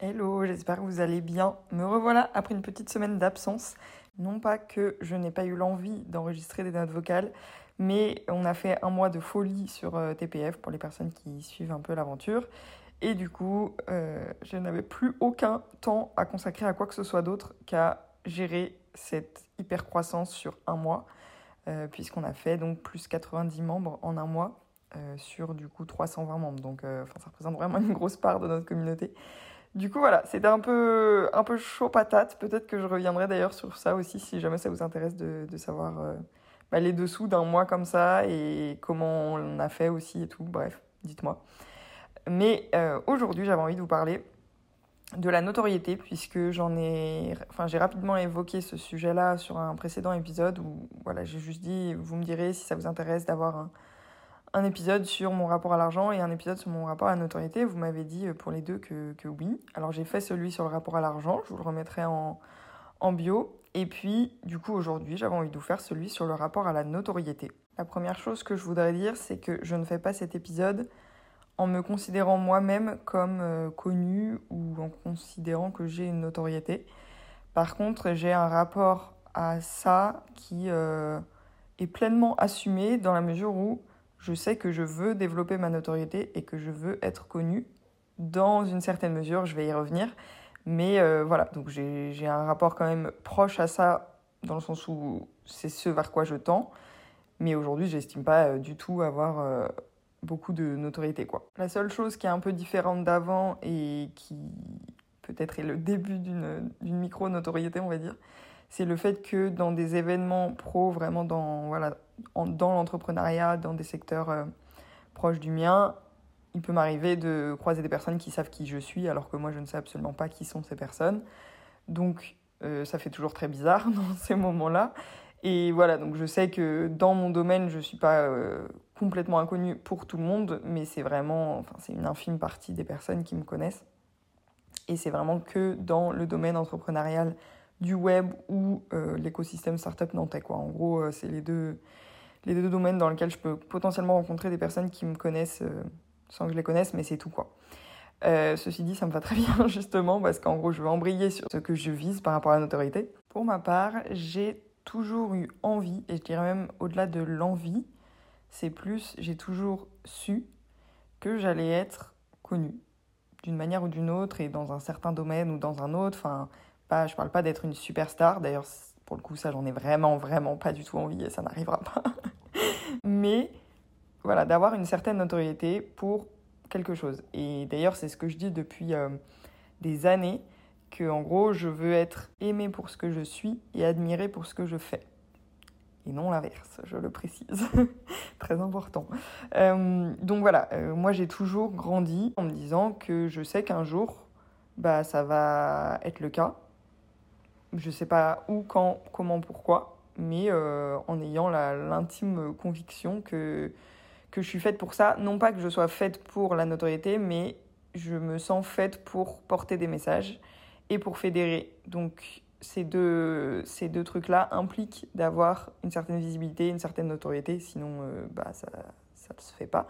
Hello, j'espère que vous allez bien. Me revoilà après une petite semaine d'absence. Non pas que je n'ai pas eu l'envie d'enregistrer des notes vocales, mais on a fait un mois de folie sur euh, TPF pour les personnes qui suivent un peu l'aventure. Et du coup, euh, je n'avais plus aucun temps à consacrer à quoi que ce soit d'autre qu'à gérer cette hyper croissance sur un mois, euh, puisqu'on a fait donc plus 90 membres en un mois sur du coup 320 membres. Donc ça représente vraiment une grosse part de notre communauté. Du coup, voilà, c'était un peu, un peu chaud patate. Peut-être que je reviendrai d'ailleurs sur ça aussi si jamais ça vous intéresse de, savoir euh, bah, les dessous d'un mois comme ça et comment on a fait aussi et tout. Bref, dites-moi. Mais euh, aujourd'hui, j'avais envie de vous parler de la notoriété puisque j'en ai enfin j'ai rapidement évoqué ce sujet-là sur un précédent épisode où voilà, j'ai juste dit vous me direz si ça vous intéresse d'avoir un un épisode sur mon rapport à l'argent et un épisode sur mon rapport à la notoriété. Vous m'avez dit euh, pour les deux que, oui. Alors j'ai fait celui sur le rapport à l'argent, je vous le remettrai en, en bio. Et puis, du coup, aujourd'hui, j'avais envie de vous faire celui sur le rapport à la notoriété. La première chose que je voudrais dire, c'est que je ne fais pas cet épisode en me considérant moi-même comme euh, connu ou en considérant que j'ai une notoriété. Par contre, j'ai un rapport à ça qui euh, est pleinement assumé dans la mesure où je sais que je veux développer ma notoriété et que je veux être connue dans une certaine mesure, je vais y revenir. Mais euh, voilà, donc j'ai un rapport quand même proche à ça, dans le sens où c'est ce vers quoi je tends. Mais aujourd'hui, j'estime pas euh, du tout avoir euh, beaucoup de notoriété. La seule chose qui est un peu différente d'avant et qui peut-être est le début d'une micro-notoriété, on va dire, c'est le fait que dans des événements pro, vraiment dans, voilà, dans l'entrepreneuriat, dans des secteurs euh, proches du mien, il peut m'arriver de croiser des personnes qui savent qui je suis, alors que moi je ne sais absolument pas qui sont ces personnes. Donc euh, ça fait toujours très bizarre dans ces moments-là. Et voilà, donc je sais que dans mon domaine, je ne suis pas euh, complètement inconnue pour tout le monde, mais c'est vraiment, enfin c'est une infime partie des personnes qui me connaissent. Et c'est vraiment que dans le domaine entrepreneurial du web ou euh, l'écosystème startup nantais. Quoi. En gros, euh, c'est les deux, les deux domaines dans lesquels je peux potentiellement rencontrer des personnes qui me connaissent euh, sans que je les connaisse, mais c'est tout. quoi. ceci dit, ça me va très bien justement parce qu'en gros, je veux embrayer sur ce que je vise par rapport à la notoriété. Pour ma part, j'ai toujours eu envie, et je dirais même au-delà de l'envie, c'est plus, j'ai toujours su que j'allais être connue d'une manière ou d'une autre et dans un certain domaine ou dans un autre. Enfin, pas, je parle pas d'être une superstar. D'ailleurs, pour le coup, ça, j'en ai vraiment, vraiment pas du tout envie et ça n'arrivera pas. Mais voilà, d'avoir une certaine notoriété pour quelque chose. Et d'ailleurs, c'est ce que je dis depuis euh, des années, que en gros, je veux être aimé pour ce que je suis et admiré pour ce que je fais. Et non l'inverse, je le précise. Très important. Euh, donc voilà, euh, moi j'ai toujours grandi en me disant que je sais qu'un jour, bah, ça va être le cas je sais pas où, quand, comment, pourquoi, mais euh, en ayant l'intime conviction que, que je suis faite pour ça. Non pas que je sois faite pour la notoriété, mais je me sens faite pour porter des messages et pour fédérer. Donc ces deux, ces deux trucs-là impliquent d'avoir une certaine visibilité, une certaine notoriété, sinon euh, bah, ça ne se fait pas.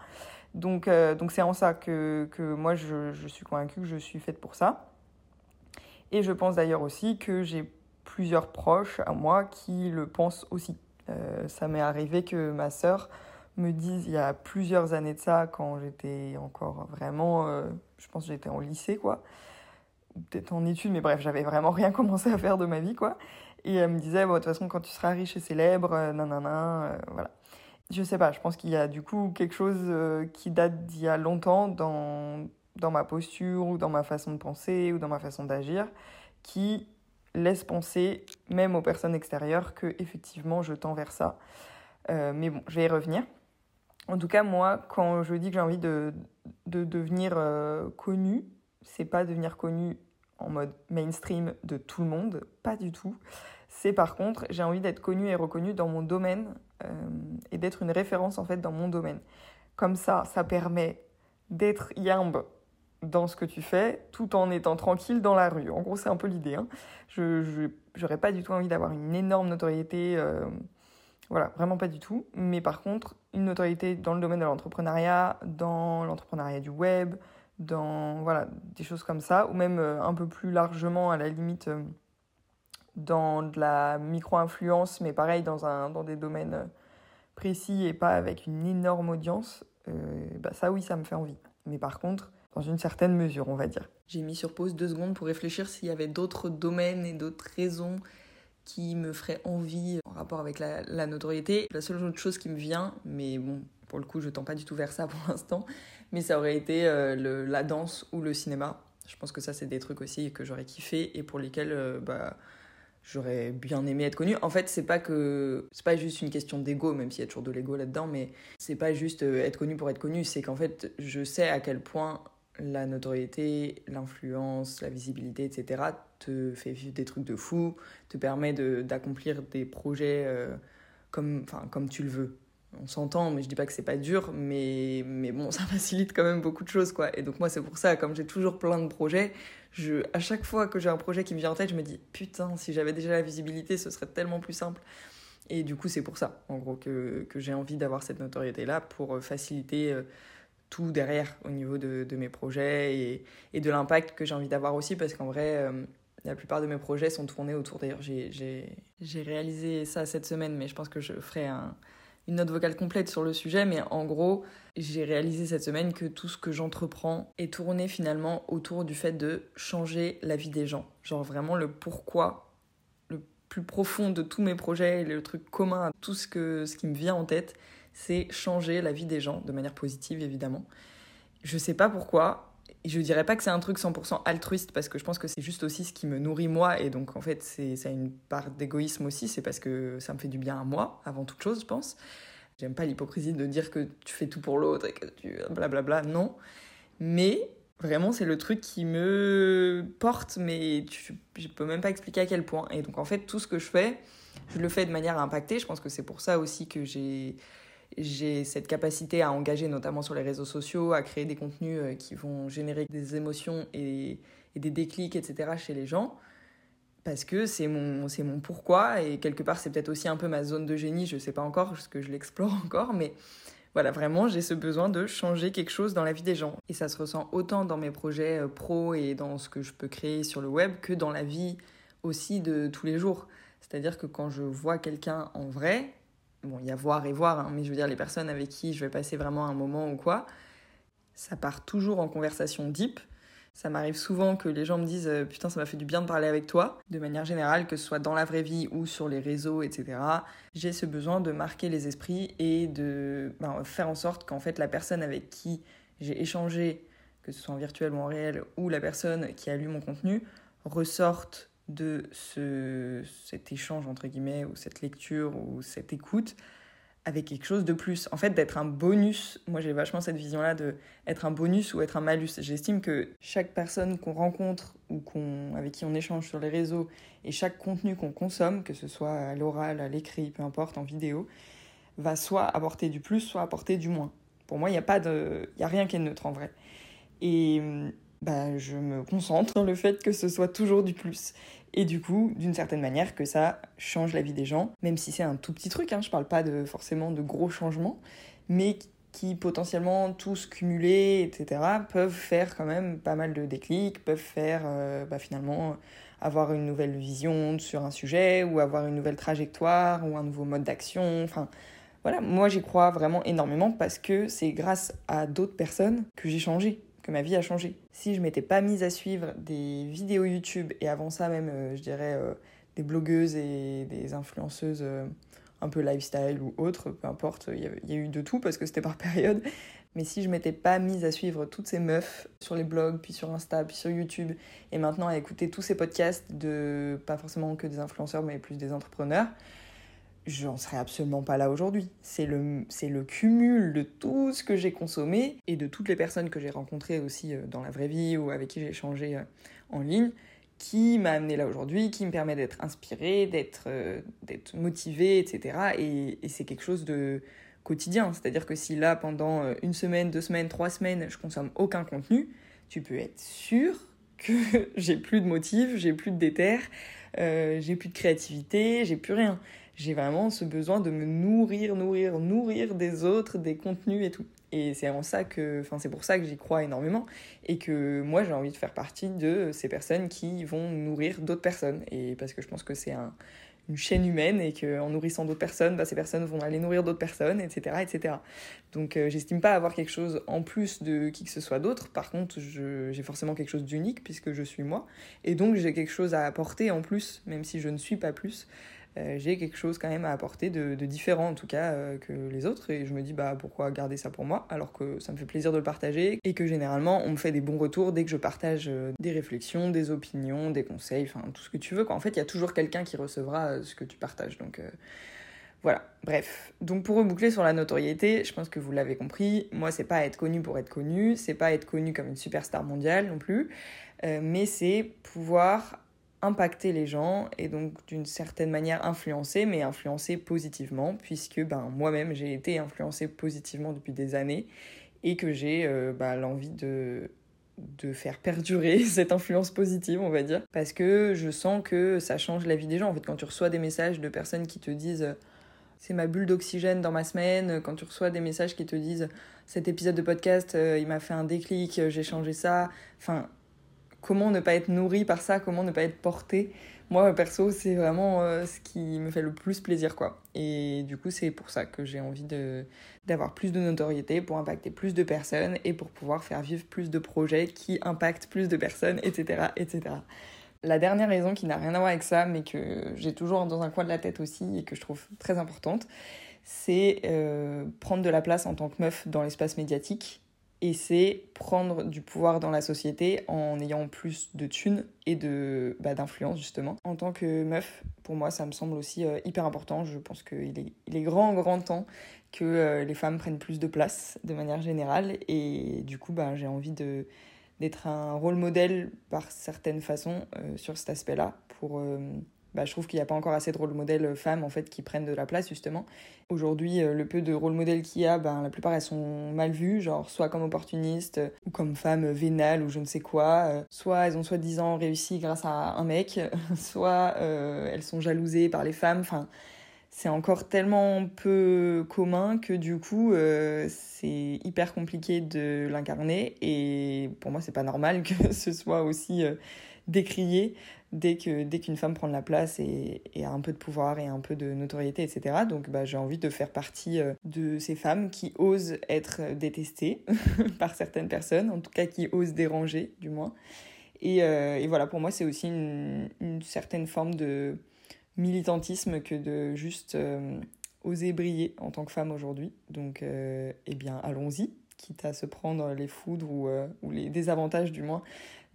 Donc euh, donc c'est en ça que, que moi je, je suis convaincue que je suis faite pour ça. Et je pense d'ailleurs aussi que j'ai plusieurs proches à moi qui le pensent aussi. Euh, ça m'est arrivé que ma sœur me dise il y a plusieurs années de ça, quand j'étais encore vraiment, euh, je pense j'étais en lycée quoi, peut-être en études, mais bref, j'avais vraiment rien commencé à faire de ma vie quoi. Et elle me disait, bon, de toute façon, quand tu seras riche et célèbre, euh, nanana, euh, voilà. Je sais pas, je pense qu'il y a du coup quelque chose qui date d'il y a longtemps dans, dans ma posture ou dans ma façon de penser ou dans ma façon d'agir qui laisse penser, même aux personnes extérieures, que effectivement je tends vers ça. Euh, mais bon, je vais y revenir. En tout cas, moi, quand je dis que j'ai envie de, de devenir euh, connu, c'est pas devenir connu en mode mainstream de tout le monde, pas du tout. C'est par contre, j'ai envie d'être connu et reconnu dans mon domaine euh, et d'être une référence en fait dans mon domaine. Comme ça, ça permet d'être yimbe dans ce que tu fais tout en étant tranquille dans la rue. En gros, c'est un peu l'idée. Hein. Je n'aurais pas du tout envie d'avoir une énorme notoriété. Euh, voilà, vraiment pas du tout. Mais par contre, une notoriété dans le domaine de l'entrepreneuriat, dans l'entrepreneuriat du web, dans voilà, des choses comme ça, ou même un peu plus largement à la limite dans de la micro-influence, mais pareil dans, un, dans des domaines précis et pas avec une énorme audience, bah ça oui, ça me fait envie. Mais par contre, dans une certaine mesure, on va dire. J'ai mis sur pause deux secondes pour réfléchir s'il y avait d'autres domaines et d'autres raisons qui me feraient envie en rapport avec la, notoriété. La seule autre chose qui me vient, mais bon, pour le coup, je tends pas du tout vers ça pour l'instant, mais ça aurait été euh, la danse ou le cinéma. Je pense que ça, c'est des trucs aussi que j'aurais kiffé et pour lesquels euh, bah, j'aurais bien aimé être connue. En fait, c'est pas que c'est pas juste une question d'ego, même s'il y a toujours de l'ego là-dedans, mais c'est pas juste euh, être connu pour être connu. C'est qu'en fait, je sais à quel point la notoriété, l'influence, la visibilité, etc., te fait vivre des trucs de fou, te permet d'accomplir des projets euh, comme, comme tu le veux. On s'entend, mais je dis pas que c'est pas dur, mais, mais bon, ça facilite quand même beaucoup de choses, quoi. Et donc moi, c'est pour ça, comme j'ai toujours plein de projets, je, à chaque fois que j'ai un projet qui me vient en tête, je me dis, putain, si j'avais déjà la visibilité, ce serait tellement plus simple. Et du coup, c'est pour ça, en gros, que, que j'ai envie d'avoir cette notoriété-là, pour faciliter... Euh, tout derrière au niveau de, de mes projets et, et de l'impact que j'ai envie d'avoir aussi parce qu'en vrai, euh, la plupart de mes projets sont tournés autour. D'ailleurs, j'ai réalisé ça cette semaine, mais je pense que je ferai un, une note vocale complète sur le sujet. Mais en gros, j'ai réalisé cette semaine que tout ce que j'entreprends est tourné finalement autour du fait de changer la vie des gens. Genre vraiment le pourquoi le plus profond de tous mes projets, le truc commun à tout ce, que, ce qui me vient en tête c'est changer la vie des gens de manière positive, évidemment. Je sais pas pourquoi. Je dirais pas que c'est un truc 100% altruiste parce que je pense que c'est juste aussi ce qui me nourrit moi et donc en fait c'est ça a une part d'égoïsme aussi, c'est parce que ça me fait du bien à moi avant toute chose, je pense. J'aime pas l'hypocrisie de dire que tu fais tout pour l'autre et que tu blablabla, non. Mais vraiment c'est le truc qui me porte mais je peux même pas expliquer à quel point et donc en fait tout ce que je fais, je le fais de manière à impacter, je pense que c'est pour ça aussi que j'ai j'ai cette capacité à engager notamment sur les réseaux sociaux, à créer des contenus euh, qui vont générer des émotions et, des déclics, etc. chez les gens. Parce que c'est mon, c'est mon pourquoi et quelque part c'est peut-être aussi un peu ma zone de génie, je ne sais pas encore, parce que je l'explore encore, mais voilà, vraiment j'ai ce besoin de changer quelque chose dans la vie des gens. Et ça se ressent autant dans mes projets euh, pro et dans ce que je peux créer sur le web que dans la vie aussi de tous les jours. C'est-à-dire que quand je vois quelqu'un en vrai, bon, il y a voir et voir, hein, mais je veux dire, les personnes avec qui je vais passer vraiment un moment ou quoi, ça part toujours en conversation deep. Ça m'arrive souvent que les gens me disent euh, Putain, ça m'a fait du bien de parler avec toi. De manière générale, que ce soit dans la vraie vie ou sur les réseaux, etc., j'ai ce besoin de marquer les esprits et de ben, faire en sorte qu'en fait, la personne avec qui j'ai échangé, que ce soit en virtuel ou en réel, ou la personne qui a lu mon contenu, ressorte de ce, cet échange, entre guillemets, ou cette lecture, ou cette écoute, avec quelque chose de plus. En fait, d'être un bonus. Moi, j'ai vachement cette vision-là de être un bonus ou être un malus. J'estime que chaque personne qu'on rencontre ou avec qui on échange sur les réseaux et chaque contenu qu'on consomme, que ce soit à l'oral, à l'écrit, peu importe, en vidéo, va soit apporter du plus, soit apporter du moins. Pour moi, il n'y a, pas de... a rien qui est neutre en vrai. Et bah, je me concentre dans le fait que ce soit toujours du plus. Et du coup, d'une certaine manière, que ça change la vie des gens, même si c'est un tout petit truc, hein, je parle pas de, forcément de gros changements, mais qui potentiellement tous cumulés, etc., peuvent faire quand même pas mal de déclics, peuvent faire euh, bah, finalement avoir une nouvelle vision sur un sujet, ou avoir une nouvelle trajectoire, ou un nouveau mode d'action, enfin voilà, moi j'y crois vraiment énormément parce que c'est grâce à d'autres personnes que j'ai changé que ma vie a changé. Si je m'étais pas mise à suivre des vidéos YouTube et avant ça même, euh, je dirais, euh, des blogueuses et des influenceuses euh, un peu lifestyle ou autres, peu importe, il y, a eu de tout parce que c'était par période. Mais si je m'étais pas mise à suivre toutes ces meufs sur les blogs, puis sur Insta, puis sur YouTube, et maintenant à écouter tous ces podcasts de pas forcément que des influenceurs, mais plus des entrepreneurs, j'en serais absolument pas là aujourd'hui. C'est le, le cumul de tout ce que j'ai consommé et de toutes les personnes que j'ai rencontrées aussi euh, dans la vraie vie ou avec qui j'ai échangé euh, en ligne qui m'a amené là aujourd'hui, qui me permet d'être inspirée, d'être, euh, motivée, etc. Et, c'est quelque chose de quotidien. C'est-à-dire que si là, pendant une semaine, deux semaines, trois semaines, je consomme aucun contenu, tu peux être sûr que j'ai plus de motifs, j'ai plus de déter, j'ai plus de créativité, j'ai plus rien j'ai vraiment ce besoin de me nourrir, nourrir, nourrir des autres, des contenus et tout. Et c'est pour ça que j'y crois énormément et que moi j'ai envie de faire partie de ces personnes qui vont nourrir d'autres personnes. Et parce que je pense que c'est un, une chaîne humaine et qu'en nourrissant d'autres personnes, bah, ces personnes vont aller nourrir d'autres personnes, etc. etc. Donc euh, j'estime pas avoir quelque chose en plus de qui que ce soit d'autre. Par contre, j'ai forcément quelque chose d'unique puisque je suis moi. Et donc j'ai quelque chose à apporter en plus, même si je ne suis pas plus. Euh, j'ai quelque chose quand même à apporter de, différent en tout cas euh, que les autres. Et je me dis bah pourquoi garder ça pour moi alors que ça me fait plaisir de le partager et que généralement on me fait des bons retours dès que je partage euh, des réflexions, des opinions, des conseils, enfin tout ce que tu veux quoi. En fait il y a toujours quelqu'un qui recevra ce que tu partages donc voilà, bref. Donc pour reboucler sur la notoriété, je pense que vous l'avez compris, moi c'est pas être connu pour être connu, c'est pas être connu comme une superstar mondiale non plus, mais c'est pouvoir impacter les gens et donc d'une certaine manière influencer, mais influencer positivement, puisque ben, moi-même j'ai été influencée positivement depuis des années et que j'ai euh, bah, l'envie de, de faire perdurer cette influence positive, on va dire, parce que je sens que ça change la vie des gens. En fait, quand tu reçois des messages de personnes qui te disent c'est ma bulle d'oxygène dans ma semaine, quand tu reçois des messages qui te disent cet épisode de podcast, euh, il m'a fait un déclic, j'ai changé ça, enfin comment ne pas être nourri par ça, comment ne pas être porté. Moi, perso, c'est vraiment euh, ce qui me fait le plus plaisir, quoi. Et du coup, c'est pour ça que j'ai envie de, d'avoir plus de notoriété pour impacter plus de personnes et pour pouvoir faire vivre plus de projets qui impactent plus de personnes, etc., etc. La dernière raison qui n'a rien à voir avec ça, mais que j'ai toujours dans un coin de la tête aussi et que je trouve très importante, c'est euh, prendre de la place en tant que meuf dans l'espace médiatique et c'est prendre du pouvoir dans la société en ayant plus de thunes et de bah, d'influence justement. En tant que meuf, pour moi, ça me semble aussi euh, hyper important. Je pense qu'il est, il est grand, grand temps que euh, les femmes prennent plus de place de manière générale. Et du coup, bah, j'ai envie de, d'être un rôle modèle par certaines façons euh, sur cet aspect-là pour bah, je trouve qu'il n'y a pas encore assez de rôle modèles femmes en fait qui prennent de la place justement. Aujourd'hui, euh, le peu de rôle modèles qu'il y a, ben, la plupart elles sont mal vues, genre soit comme opportunistes ou comme femmes vénales ou je ne sais quoi, euh, soit elles ont soi-disant réussi grâce à un mec, soit euh, elles sont jalousées par les femmes, enfin c'est encore tellement peu commun que du coup c'est hyper compliqué de l'incarner. Et pour moi c'est pas normal que ce soit aussi décrié dès que dès qu'une femme prend la place et, a un peu de pouvoir et un peu de notoriété, etc. Donc bah, j'ai envie de faire partie euh, de ces femmes qui osent être détestées par certaines personnes, en tout cas qui osent déranger du moins. Et, euh, et voilà, pour moi c'est aussi une, certaine forme de militantisme que de juste euh, oser briller en tant que femme aujourd'hui. Donc eh bien allons-y, quitte à se prendre les foudres ou, ou les désavantages du moins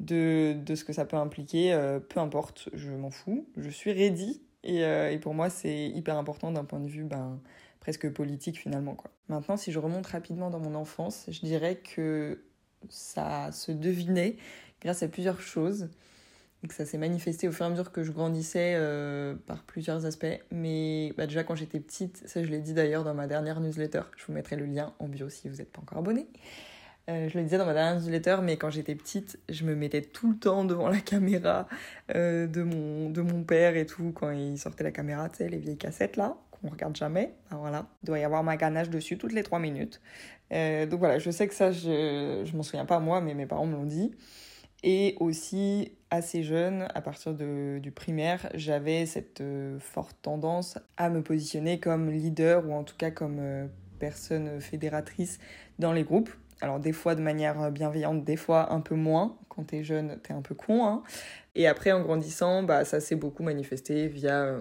de, ce que ça peut impliquer, euh, peu importe, je m'en fous, je suis ready. Et, euh, et pour moi, c'est hyper important d'un point de vue ben, presque politique finalement. Maintenant, si je remonte rapidement dans mon enfance, je dirais que ça se devinait grâce à plusieurs choses et que ça s'est manifesté au fur et à mesure que je grandissais euh, par plusieurs aspects. Mais bah, déjà quand j'étais petite, ça je l'ai dit d'ailleurs dans ma dernière newsletter, je vous mettrai le lien en bio si vous n'êtes pas encore abonné. Euh, je le disais dans ma dernière newsletter, mais quand j'étais petite, je me mettais tout le temps devant la caméra euh, de, mon, de mon père et tout, quand il sortait la caméra, tu sais, les vieilles cassettes là, qu'on regarde jamais. Voilà, il doit y avoir ma ganache dessus toutes les trois minutes. Donc voilà, je sais que ça, je, je m'en souviens pas moi, mais mes parents me l'ont dit. Et aussi, assez jeune, à partir du primaire, j'avais cette forte tendance à me positionner comme leader ou en tout cas comme personne fédératrice dans les groupes. Alors des fois de manière euh, bienveillante, des fois un peu moins. Quand t'es jeune, t'es un peu con. Hein. Et après, en grandissant, bah, ça s'est beaucoup manifesté via euh,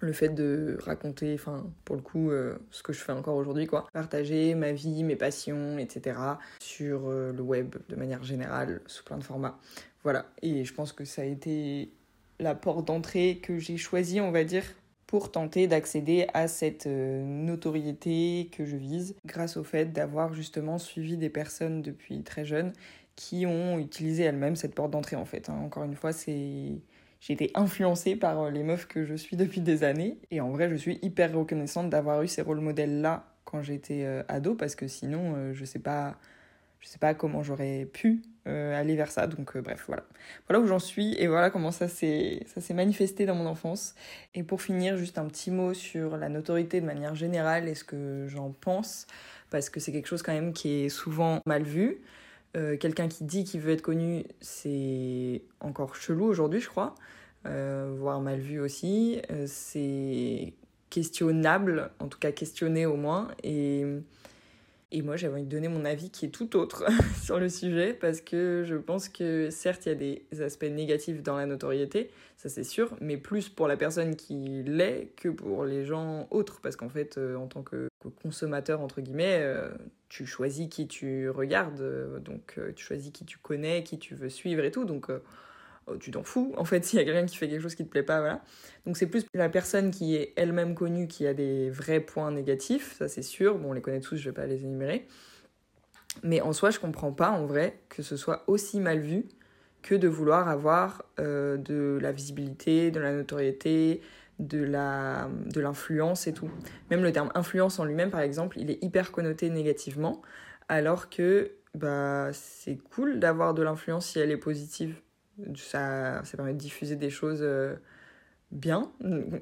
le fait de raconter, enfin pour le coup, euh, ce que je fais encore aujourd'hui, quoi. Partager ma vie, mes passions, etc. sur le web de manière générale, sous plein de formats. Voilà. Et je pense que ça a été la porte d'entrée que j'ai choisie, on va dire, pour tenter d'accéder à cette euh, notoriété que je vise grâce au fait d'avoir justement suivi des personnes depuis très jeune qui ont utilisé elles-mêmes cette porte d'entrée en fait. Hein. Encore une fois, c'est j'ai été influencée par euh, les meufs que je suis depuis des années et en vrai, je suis hyper reconnaissante d'avoir eu ces rôles modèles là quand j'étais euh, ado parce que sinon je sais pas je sais pas comment j'aurais pu euh, aller vers ça. Donc euh, bref, voilà. Voilà où j'en suis et voilà comment ça s'est manifesté dans mon enfance. Et pour finir, juste un petit mot sur la notoriété de manière générale et ce que j'en pense. parce que c'est quelque chose quand même qui est souvent mal vu. Euh, quelqu'un qui dit qu'il veut être connu, c'est encore chelou aujourd'hui, je crois, euh, voire mal vu aussi. Euh, c'est questionnable, en tout cas questionné au moins. Et, et moi, j'avais envie de donner mon avis qui est tout autre sur le sujet, parce que je pense que certes, il y a des aspects négatifs dans la notoriété, ça c'est sûr, mais plus pour la personne qui l'est que pour les gens autres, parce qu'en fait, en tant que consommateur, entre guillemets, tu choisis qui tu regardes, euh, donc euh, tu choisis qui tu connais, qui tu veux suivre et tout, donc euh, tu t'en fous en fait s'il y a quelqu'un qui fait quelque chose qui te plaît pas, voilà. Donc c'est plus la personne qui est elle-même connue qui a des vrais points négatifs, ça c'est sûr, bon on les connaît tous, je vais pas les énumérer. Mais en soi, je comprends pas en vrai que ce soit aussi mal vu que de vouloir avoir de la visibilité, de la notoriété, de la de l'influence et tout. Même le terme influence en lui-même, par exemple, il est hyper connoté négativement, alors que bah, c'est cool d'avoir de l'influence si elle est positive. Ça, ça permet de diffuser des choses euh, bien.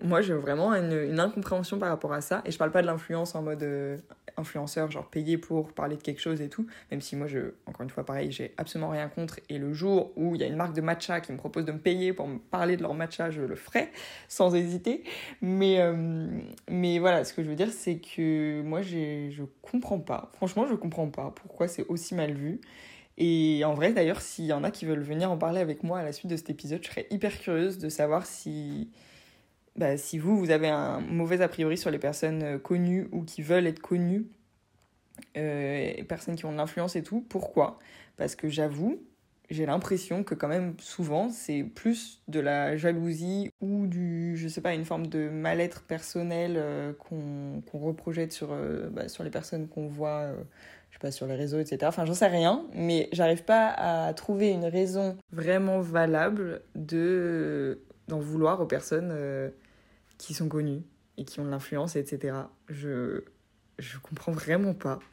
Moi, j'ai vraiment une, incompréhension par rapport à ça. Et je parle pas de l'influence en mode euh, influenceur, genre payé pour parler de quelque chose et tout. Même si moi, je, encore une fois, pareil, j'ai absolument rien contre. Et le jour où il y a une marque de matcha qui me propose de me payer pour me parler de leur matcha, je le ferai sans hésiter. Mais, euh, mais voilà, ce que je veux dire, c'est que moi, je comprends pas. Franchement, je comprends pas pourquoi c'est aussi mal vu. Et en vrai, d'ailleurs, s'il y en a qui veulent venir en parler avec moi à la suite de cet épisode, je serais hyper curieuse de savoir si, bah, si vous, vous avez un mauvais a priori sur les personnes euh, connues ou qui veulent être connues, euh, personnes qui ont de l'influence et tout. Pourquoi? Parce que j'avoue, j'ai l'impression que quand même souvent c'est plus de la jalousie ou du je sais pas une forme de mal-être personnel euh, qu'on reprojette sur bah, sur les personnes qu'on voit je sais pas, sur les réseaux, etc. Enfin, j'en sais rien, mais j'arrive pas à trouver une raison vraiment valable de d'en vouloir aux personnes euh, qui sont connues et qui ont de l'influence, etc. Je je comprends vraiment pas.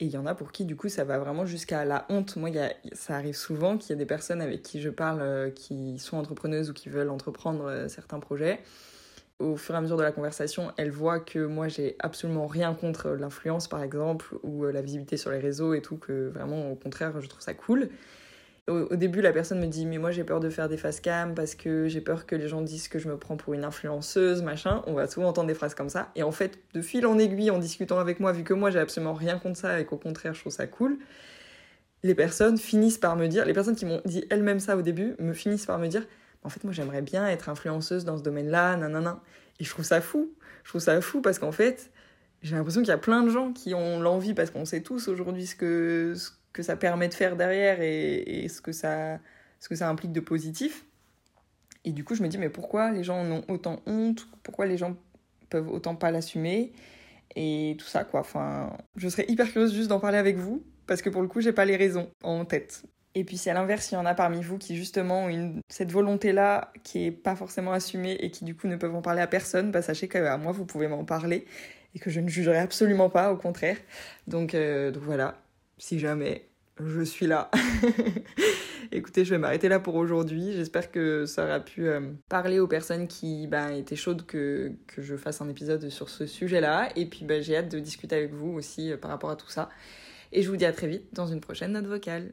et il y en a pour qui, du coup, ça va vraiment jusqu'à la honte. Moi, y a, ça arrive souvent qu'il y a des personnes avec qui je parle euh, qui sont entrepreneuses ou qui veulent entreprendre euh, certains projets au fur et à mesure de la conversation, elle voit que moi j'ai absolument rien contre l'influence par exemple ou euh, la visibilité sur les réseaux et tout, que vraiment au contraire je trouve ça cool. Au, début la personne me dit mais moi j'ai peur de faire des face cam parce que j'ai peur que les gens disent que je me prends pour une influenceuse, machin. On va souvent entendre des phrases comme ça. Et en fait de fil en aiguille en discutant avec moi, vu que moi j'ai absolument rien contre ça et qu'au contraire je trouve ça cool, les personnes finissent par me dire, les personnes qui m'ont dit elles-mêmes ça au début, me finissent par me dire en fait, moi, j'aimerais bien être influenceuse dans ce domaine-là, nanana. Et je trouve ça fou. Je trouve ça fou parce qu'en fait, j'ai l'impression qu'il y a plein de gens qui ont l'envie, parce qu'on sait tous aujourd'hui ce que, ce que ça permet de faire derrière et, ce, que ça, ce que ça implique de positif. Et du coup, je me dis, mais pourquoi les gens en ont autant honte? Pourquoi les gens peuvent autant pas l'assumer? Et tout ça, quoi. Enfin, je serais hyper curieuse juste d'en parler avec vous, parce que pour le coup, j'ai pas les raisons en tête. Et puis si à l'inverse, il y en a parmi vous qui justement ont cette volonté-là qui est pas forcément assumée et qui du coup ne peuvent en parler à personne, bah sachez qu'à moi vous pouvez m'en parler et que je ne jugerai absolument pas, au contraire. Donc, euh, voilà, si jamais, je suis là. Écoutez, je vais m'arrêter là pour aujourd'hui. J'espère que ça aura pu euh, parler aux personnes qui bah, étaient chaudes que, que je fasse un épisode sur ce sujet-là. Et puis bah, j'ai hâte de discuter avec vous aussi euh, par rapport à tout ça. Et je vous dis à très vite dans une prochaine note vocale.